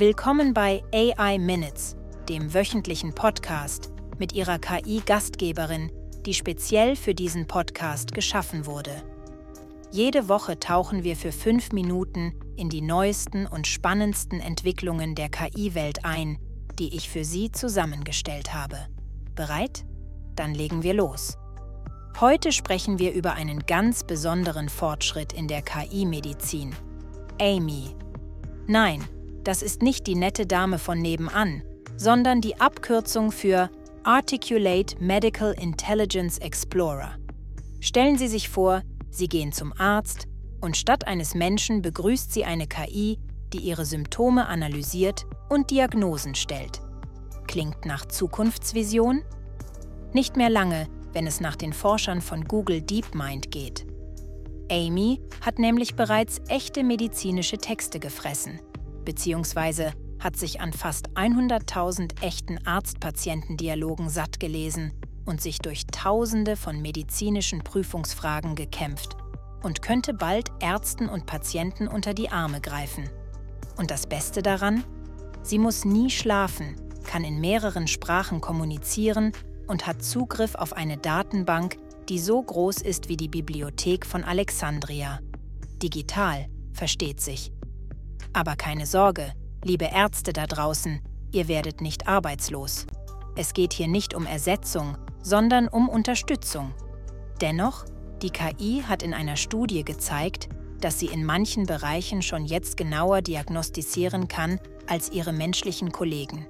Willkommen bei AI Minutes, dem wöchentlichen Podcast mit ihrer KI-Gastgeberin, die speziell für diesen Podcast geschaffen wurde. Jede Woche tauchen wir für fünf Minuten in die neuesten und spannendsten Entwicklungen der KI-Welt ein, die ich für Sie zusammengestellt habe. Bereit? Dann legen wir los. Heute sprechen wir über einen ganz besonderen Fortschritt in der KI-Medizin. Amy. Nein, das ist nicht die nette Dame von nebenan, sondern die Abkürzung für Articulate Medical Intelligence Explorer. Stellen Sie sich vor, Sie gehen zum Arzt und statt eines Menschen begrüßt Sie eine KI, die Ihre Symptome analysiert und Diagnosen stellt. Klingt nach Zukunftsvision? Nicht mehr lange, wenn es nach den Forschern von Google DeepMind geht. Amy hat nämlich bereits echte medizinische Texte gefressen, beziehungsweise hat sich an fast 100.000 echten Arzt-Patienten-Dialogen satt gelesen und sich durch Tausende von medizinischen Prüfungsfragen gekämpft und könnte bald Ärzten und Patienten unter die Arme greifen. Und das Beste daran? Sie muss nie schlafen, kann in mehreren Sprachen kommunizieren und hat Zugriff auf eine Datenbank, die so groß ist wie die Bibliothek von Alexandria. Digital, versteht sich. Aber keine Sorge, liebe Ärzte da draußen, ihr werdet nicht arbeitslos. Es geht hier nicht um Ersetzung, sondern um Unterstützung. Dennoch, die KI hat in einer Studie gezeigt, dass sie in manchen Bereichen schon jetzt genauer diagnostizieren kann als ihre menschlichen Kollegen.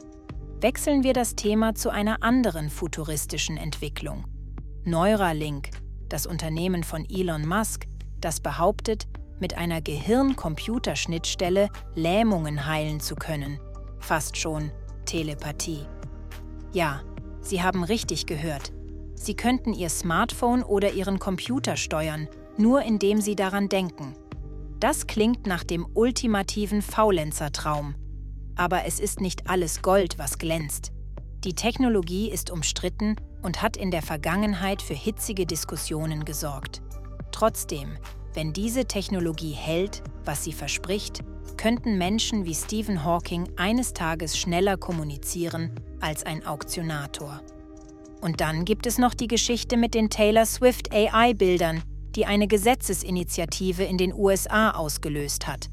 Wechseln wir das Thema zu einer anderen futuristischen Entwicklung. Neuralink, das Unternehmen von Elon Musk, das behauptet, mit einer Gehirn-Computerschnittstelle Lähmungen heilen zu können. Fast schon Telepathie. Ja, Sie haben richtig gehört. Sie könnten Ihr Smartphone oder Ihren Computer steuern, nur indem Sie daran denken. Das klingt nach dem ultimativen Faulenzertraum. Aber es ist nicht alles Gold, was glänzt. Die Technologie ist umstritten und hat in der Vergangenheit für hitzige Diskussionen gesorgt. Trotzdem, wenn diese Technologie hält, was sie verspricht, könnten Menschen wie Stephen Hawking eines Tages schneller kommunizieren als ein Auktionator. Und dann gibt es noch die Geschichte mit den Taylor Swift AI-Bildern, die eine Gesetzesinitiative in den USA ausgelöst hat.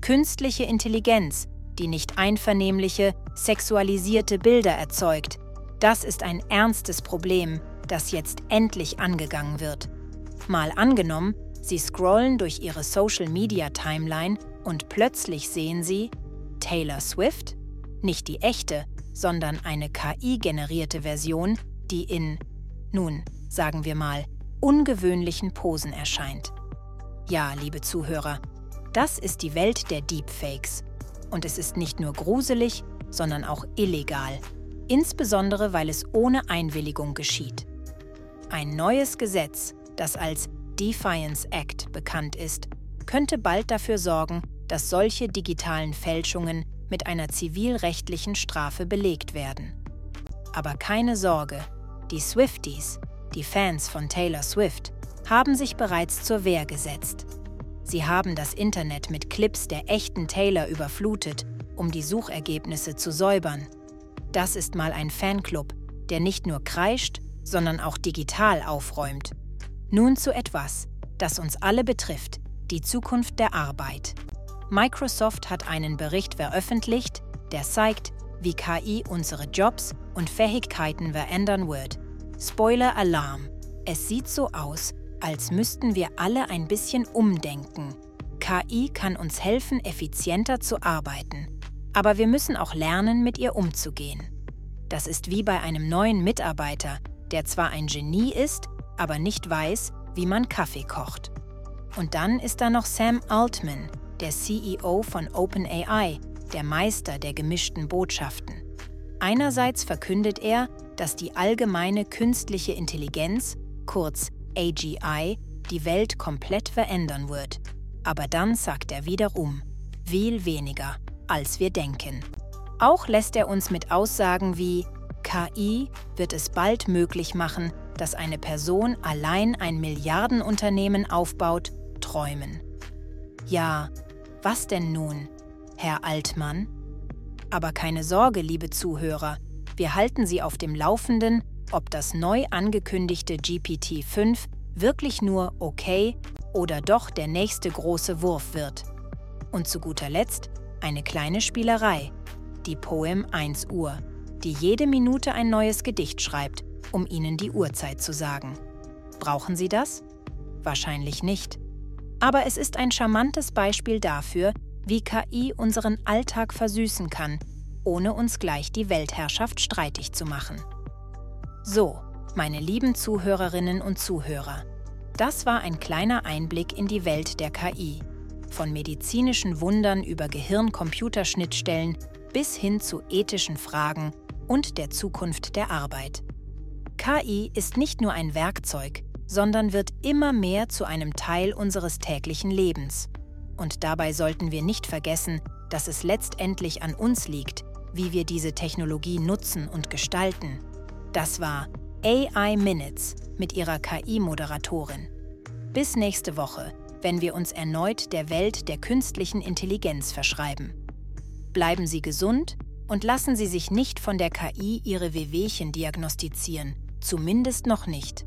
Künstliche Intelligenz, die nicht einvernehmliche, sexualisierte Bilder erzeugt, das ist ein ernstes Problem, das jetzt endlich angegangen wird. Mal angenommen, Sie scrollen durch Ihre Social-Media-Timeline und plötzlich sehen Sie Taylor Swift, nicht die echte, sondern eine KI-generierte Version, die in, nun, sagen wir mal, ungewöhnlichen Posen erscheint. Ja, liebe Zuhörer, das ist die Welt der Deepfakes. Und es ist nicht nur gruselig, sondern auch illegal, insbesondere weil es ohne Einwilligung geschieht. Ein neues Gesetz, das als Defiance Act bekannt ist, könnte bald dafür sorgen, dass solche digitalen Fälschungen mit einer zivilrechtlichen Strafe belegt werden. Aber keine Sorge, die Swifties, die Fans von Taylor Swift, haben sich bereits zur Wehr gesetzt. Sie haben das Internet mit Clips der echten Taylor überflutet, um die Suchergebnisse zu säubern. Das ist mal ein Fanclub, der nicht nur kreischt, sondern auch digital aufräumt. Nun zu etwas, das uns alle betrifft, die Zukunft der Arbeit. Microsoft hat einen Bericht veröffentlicht, der zeigt, wie KI unsere Jobs und Fähigkeiten verändern wird. Spoiler Alarm. Es sieht so aus, als müssten wir alle ein bisschen umdenken. KI kann uns helfen, effizienter zu arbeiten. Aber wir müssen auch lernen, mit ihr umzugehen. Das ist wie bei einem neuen Mitarbeiter, der zwar ein Genie ist, aber nicht weiß, wie man Kaffee kocht. Und dann ist da noch Sam Altman, der CEO von OpenAI, der Meister der gemischten Botschaften. Einerseits verkündet er, dass die allgemeine künstliche Intelligenz, kurz AGI, die Welt komplett verändern wird. Aber dann sagt er wiederum, viel weniger, als wir denken. Auch lässt er uns mit Aussagen wie KI wird es bald möglich machen, dass eine Person allein ein Milliardenunternehmen aufbaut, träumen. Ja, was denn nun, Herr Altmann? Aber keine Sorge, liebe Zuhörer, wir halten Sie auf dem Laufenden, ob das neu angekündigte GPT-5 wirklich nur okay oder doch der nächste große Wurf wird. Und zu guter Letzt eine kleine Spielerei, die Poem 1 Uhr, die jede Minute ein neues Gedicht schreibt, um Ihnen die Uhrzeit zu sagen. Brauchen Sie das? Wahrscheinlich nicht. Aber es ist ein charmantes Beispiel dafür, wie KI unseren Alltag versüßen kann, ohne uns gleich die Weltherrschaft streitig zu machen. So, meine lieben Zuhörerinnen und Zuhörer, das war ein kleiner Einblick in die Welt der KI. Von medizinischen Wundern über Gehirn-Computerschnittstellen bis hin zu ethischen Fragen und der Zukunft der Arbeit. KI ist nicht nur ein Werkzeug, sondern wird immer mehr zu einem Teil unseres täglichen Lebens. Und dabei sollten wir nicht vergessen, dass es letztendlich an uns liegt, wie wir diese Technologie nutzen und gestalten. Das war AI Minutes mit ihrer KI-Moderatorin. Bis nächste Woche, wenn wir uns erneut der Welt der künstlichen Intelligenz verschreiben. Bleiben Sie gesund und lassen Sie sich nicht von der KI Ihre Wehwehchen diagnostizieren, zumindest noch nicht.